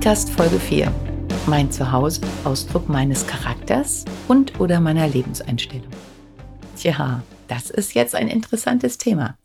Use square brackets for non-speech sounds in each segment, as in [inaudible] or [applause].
Podcast Folge 4. Mein Zuhause, Ausdruck meines Charakters und oder meiner Lebenseinstellung. Tja, das ist jetzt ein interessantes Thema.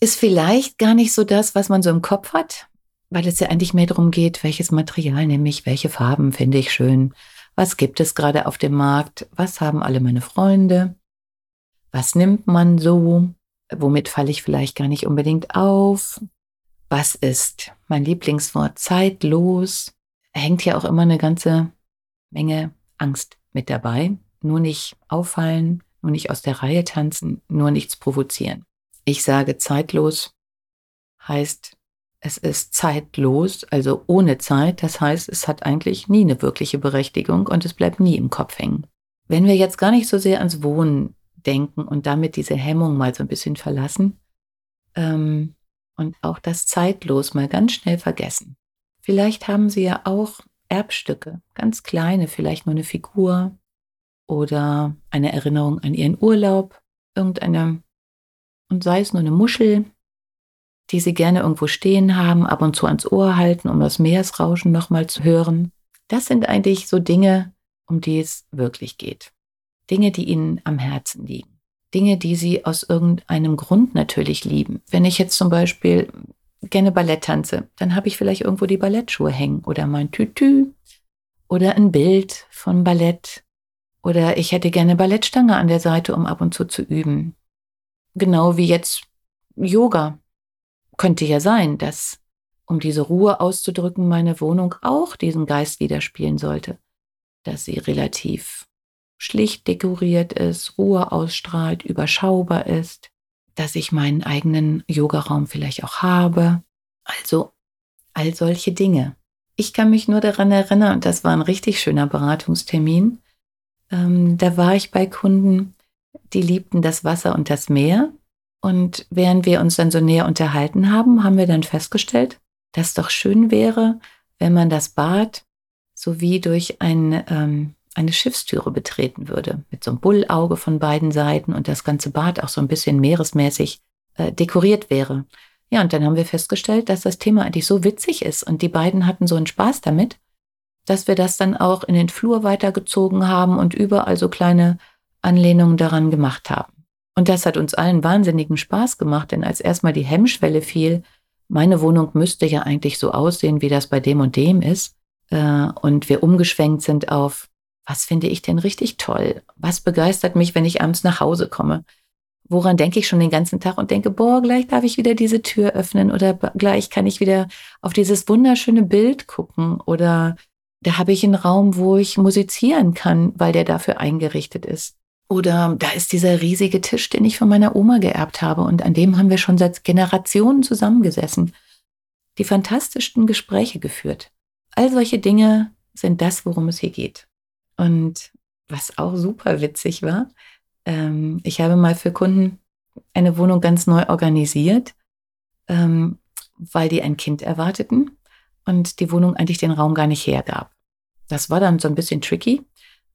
Ist vielleicht gar nicht so das, was man so im Kopf hat, weil es ja eigentlich mehr darum geht, welches Material nehme ich, welche Farben finde ich schön, was gibt es gerade auf dem Markt, was haben alle meine Freunde, was nimmt man so, womit falle ich vielleicht gar nicht unbedingt auf, was ist mein Lieblingswort? Zeitlos. Hängt ja auch immer eine ganze Menge Angst mit dabei. Nur nicht auffallen, nur nicht aus der Reihe tanzen, nur nichts provozieren. Ich sage zeitlos heißt, es ist zeitlos, also ohne Zeit. Das heißt, es hat eigentlich nie eine wirkliche Berechtigung und es bleibt nie im Kopf hängen. Wenn wir jetzt gar nicht so sehr ans Wohnen denken und damit diese Hemmung mal so ein bisschen verlassen, ähm, und auch das zeitlos mal ganz schnell vergessen. Vielleicht haben Sie ja auch Erbstücke, ganz kleine, vielleicht nur eine Figur oder eine Erinnerung an Ihren Urlaub, irgendeine, und sei es nur eine Muschel, die Sie gerne irgendwo stehen haben, ab und zu ans Ohr halten, um das Meeresrauschen nochmal zu hören. Das sind eigentlich so Dinge, um die es wirklich geht. Dinge, die Ihnen am Herzen liegen. Dinge, die sie aus irgendeinem Grund natürlich lieben. Wenn ich jetzt zum Beispiel gerne Ballett tanze, dann habe ich vielleicht irgendwo die Ballettschuhe hängen oder mein Tütü oder ein Bild von Ballett oder ich hätte gerne Ballettstange an der Seite, um ab und zu zu üben. Genau wie jetzt Yoga. Könnte ja sein, dass, um diese Ruhe auszudrücken, meine Wohnung auch diesen Geist widerspielen sollte, dass sie relativ schlicht dekoriert ist, Ruhe ausstrahlt, überschaubar ist, dass ich meinen eigenen Yogaraum vielleicht auch habe. Also all solche Dinge. Ich kann mich nur daran erinnern, und das war ein richtig schöner Beratungstermin. Ähm, da war ich bei Kunden, die liebten das Wasser und das Meer. Und während wir uns dann so näher unterhalten haben, haben wir dann festgestellt, dass doch schön wäre, wenn man das Bad sowie durch ein ähm, eine Schiffstüre betreten würde, mit so einem Bullauge von beiden Seiten und das ganze Bad auch so ein bisschen meeresmäßig äh, dekoriert wäre. Ja, und dann haben wir festgestellt, dass das Thema eigentlich so witzig ist und die beiden hatten so einen Spaß damit, dass wir das dann auch in den Flur weitergezogen haben und überall so kleine Anlehnungen daran gemacht haben. Und das hat uns allen wahnsinnigen Spaß gemacht, denn als erstmal die Hemmschwelle fiel, meine Wohnung müsste ja eigentlich so aussehen, wie das bei dem und dem ist, äh, und wir umgeschwenkt sind auf, was finde ich denn richtig toll? Was begeistert mich, wenn ich abends nach Hause komme? Woran denke ich schon den ganzen Tag und denke, boah, gleich darf ich wieder diese Tür öffnen oder gleich kann ich wieder auf dieses wunderschöne Bild gucken oder da habe ich einen Raum, wo ich musizieren kann, weil der dafür eingerichtet ist. Oder da ist dieser riesige Tisch, den ich von meiner Oma geerbt habe und an dem haben wir schon seit Generationen zusammengesessen, die fantastischsten Gespräche geführt. All solche Dinge sind das, worum es hier geht. Und was auch super witzig war, ähm, ich habe mal für Kunden eine Wohnung ganz neu organisiert, ähm, weil die ein Kind erwarteten und die Wohnung eigentlich den Raum gar nicht hergab. Das war dann so ein bisschen tricky.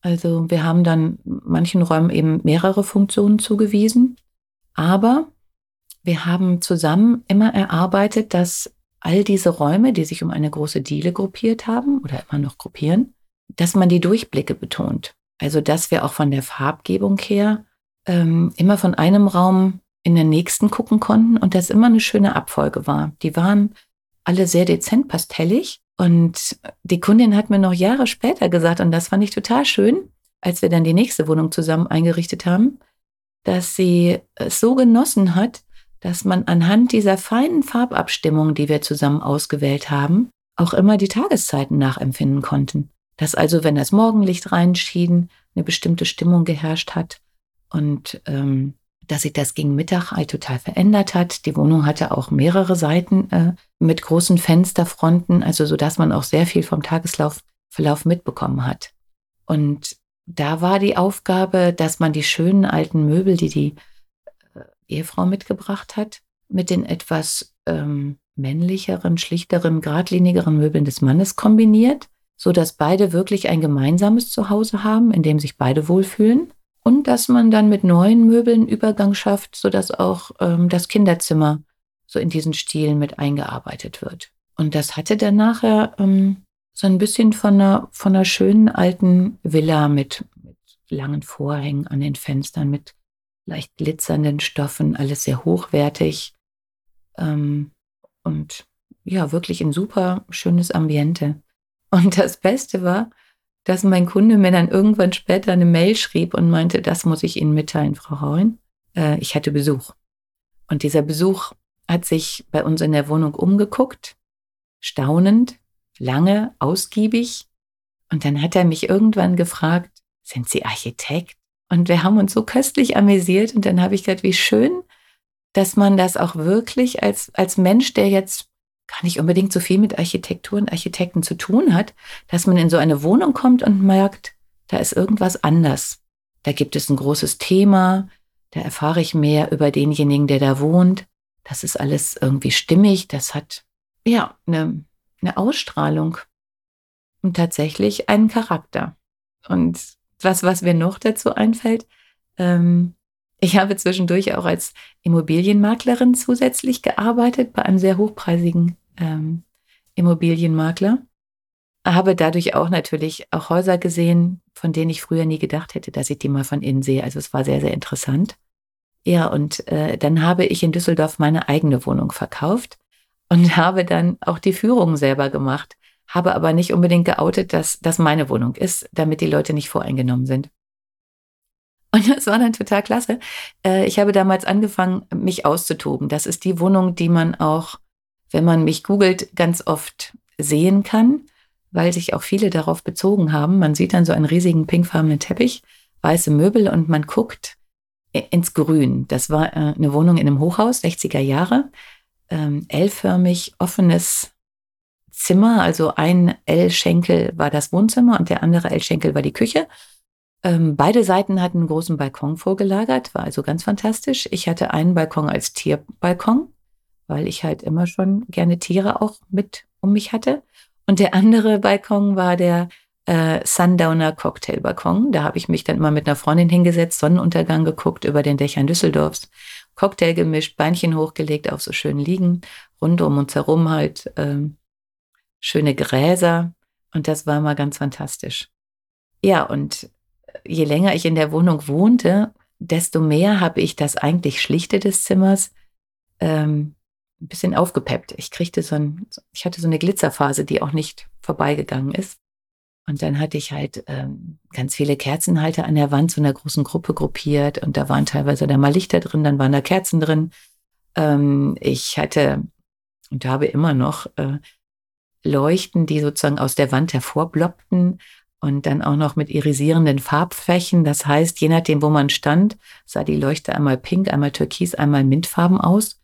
Also wir haben dann manchen Räumen eben mehrere Funktionen zugewiesen, aber wir haben zusammen immer erarbeitet, dass all diese Räume, die sich um eine große Diele gruppiert haben oder immer noch gruppieren, dass man die Durchblicke betont. Also dass wir auch von der Farbgebung her ähm, immer von einem Raum in den nächsten gucken konnten und das immer eine schöne Abfolge war. Die waren alle sehr dezent pastellig und die Kundin hat mir noch Jahre später gesagt, und das fand ich total schön, als wir dann die nächste Wohnung zusammen eingerichtet haben, dass sie es so genossen hat, dass man anhand dieser feinen Farbabstimmung, die wir zusammen ausgewählt haben, auch immer die Tageszeiten nachempfinden konnten dass also, wenn das Morgenlicht reinschien, eine bestimmte Stimmung geherrscht hat und ähm, dass sich das gegen Mittag halt total verändert hat. Die Wohnung hatte auch mehrere Seiten äh, mit großen Fensterfronten, also so dass man auch sehr viel vom Tageslaufverlauf mitbekommen hat. Und da war die Aufgabe, dass man die schönen alten Möbel, die die äh, Ehefrau mitgebracht hat, mit den etwas ähm, männlicheren, schlichteren, geradlinigeren Möbeln des Mannes kombiniert, so dass beide wirklich ein gemeinsames Zuhause haben, in dem sich beide wohlfühlen und dass man dann mit neuen Möbeln Übergang schafft, sodass auch ähm, das Kinderzimmer so in diesen Stilen mit eingearbeitet wird. Und das hatte dann nachher ähm, so ein bisschen von einer, von einer schönen alten Villa mit, mit langen Vorhängen an den Fenstern, mit leicht glitzernden Stoffen, alles sehr hochwertig. Ähm, und ja, wirklich ein super schönes Ambiente. Und das Beste war, dass mein Kunde mir dann irgendwann später eine Mail schrieb und meinte, das muss ich Ihnen mitteilen, Frau Rauen. Äh, ich hatte Besuch. Und dieser Besuch hat sich bei uns in der Wohnung umgeguckt, staunend, lange, ausgiebig. Und dann hat er mich irgendwann gefragt, sind Sie Architekt? Und wir haben uns so köstlich amüsiert. Und dann habe ich gedacht, wie schön, dass man das auch wirklich als, als Mensch, der jetzt gar nicht unbedingt so viel mit Architektur und Architekten zu tun hat, dass man in so eine Wohnung kommt und merkt, da ist irgendwas anders. Da gibt es ein großes Thema, da erfahre ich mehr über denjenigen, der da wohnt. Das ist alles irgendwie stimmig, das hat ja eine, eine Ausstrahlung und tatsächlich einen Charakter. Und was, was mir noch dazu einfällt, ähm, ich habe zwischendurch auch als Immobilienmaklerin zusätzlich gearbeitet bei einem sehr hochpreisigen ähm, Immobilienmakler. Habe dadurch auch natürlich auch Häuser gesehen, von denen ich früher nie gedacht hätte, dass ich die mal von innen sehe. Also es war sehr, sehr interessant. Ja, und äh, dann habe ich in Düsseldorf meine eigene Wohnung verkauft und [laughs] habe dann auch die Führung selber gemacht, habe aber nicht unbedingt geoutet, dass das meine Wohnung ist, damit die Leute nicht voreingenommen sind. Und das war dann total klasse. Äh, ich habe damals angefangen, mich auszutoben. Das ist die Wohnung, die man auch, wenn man mich googelt, ganz oft sehen kann, weil sich auch viele darauf bezogen haben. Man sieht dann so einen riesigen pinkfarbenen Teppich, weiße Möbel und man guckt ins Grün. Das war äh, eine Wohnung in einem Hochhaus, 60er Jahre, ähm, L-förmig, offenes Zimmer, also ein L-Schenkel war das Wohnzimmer und der andere L-Schenkel war die Küche. Ähm, beide Seiten hatten einen großen Balkon vorgelagert, war also ganz fantastisch. Ich hatte einen Balkon als Tierbalkon, weil ich halt immer schon gerne Tiere auch mit um mich hatte. Und der andere Balkon war der äh, Sundowner Cocktailbalkon. Da habe ich mich dann immer mit einer Freundin hingesetzt, Sonnenuntergang geguckt über den Dächern Düsseldorfs, Cocktail gemischt, Beinchen hochgelegt auf so schönen Liegen, rund um uns herum halt ähm, schöne Gräser. Und das war immer ganz fantastisch. Ja, und je länger ich in der Wohnung wohnte, desto mehr habe ich das eigentlich Schlichte des Zimmers ähm, ein bisschen aufgepeppt. Ich kriegte so ein, ich hatte so eine Glitzerphase, die auch nicht vorbeigegangen ist. Und dann hatte ich halt ähm, ganz viele Kerzenhalter an der Wand zu einer großen Gruppe gruppiert und da waren teilweise da mal Lichter drin, dann waren da Kerzen drin. Ähm, ich hatte und habe immer noch äh, Leuchten, die sozusagen aus der Wand hervorbloppten und dann auch noch mit irisierenden Farbflächen. Das heißt, je nachdem, wo man stand, sah die Leuchte einmal pink, einmal türkis, einmal mintfarben aus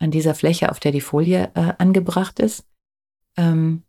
an dieser Fläche, auf der die Folie äh, angebracht ist. Ähm,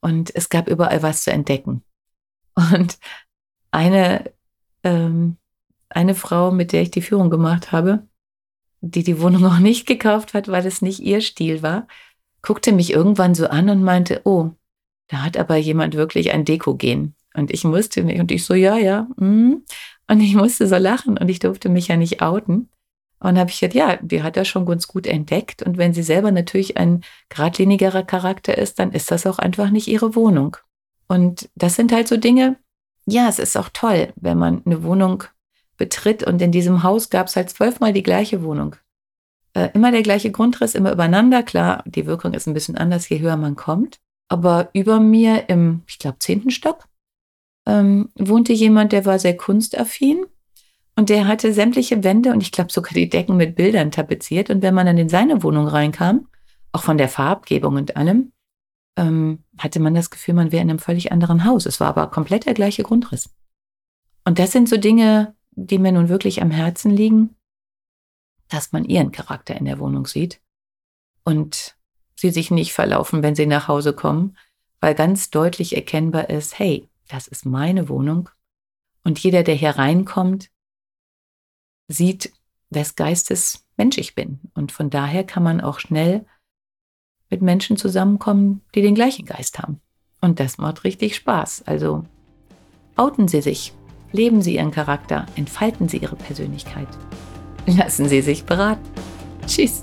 und es gab überall was zu entdecken. [laughs] Und eine, ähm, eine Frau, mit der ich die Führung gemacht habe, die die Wohnung [laughs] auch nicht gekauft hat, weil es nicht ihr Stil war, guckte mich irgendwann so an und meinte, oh, da hat aber jemand wirklich ein Deko-Gen. Und ich musste mich, und ich so, ja, ja, mm. und ich musste so lachen und ich durfte mich ja nicht outen. Und habe ich gesagt, ja, die hat er schon ganz gut entdeckt. Und wenn sie selber natürlich ein geradlinigerer Charakter ist, dann ist das auch einfach nicht ihre Wohnung. Und das sind halt so Dinge, ja, es ist auch toll, wenn man eine Wohnung betritt. Und in diesem Haus gab es halt zwölfmal die gleiche Wohnung. Äh, immer der gleiche Grundriss, immer übereinander. Klar, die Wirkung ist ein bisschen anders, je höher man kommt. Aber über mir im, ich glaube, zehnten Stock ähm, wohnte jemand, der war sehr kunstaffin und der hatte sämtliche Wände und ich glaube sogar die Decken mit Bildern tapeziert. Und wenn man dann in seine Wohnung reinkam, auch von der Farbgebung und allem, ähm, hatte man das Gefühl, man wäre in einem völlig anderen Haus. Es war aber komplett der gleiche Grundriss. Und das sind so Dinge, die mir nun wirklich am Herzen liegen. dass man ihren Charakter in der Wohnung sieht und sie sich nicht verlaufen, wenn sie nach Hause kommen, weil ganz deutlich erkennbar ist, hey, das ist meine Wohnung und jeder, der hier reinkommt, sieht, wes Geistes Mensch ich bin. Und von daher kann man auch schnell mit Menschen zusammenkommen, die den gleichen Geist haben. Und das macht richtig Spaß. Also outen Sie sich, leben Sie Ihren Charakter, entfalten Sie Ihre Persönlichkeit. Lassen Sie sich beraten. Tschüss.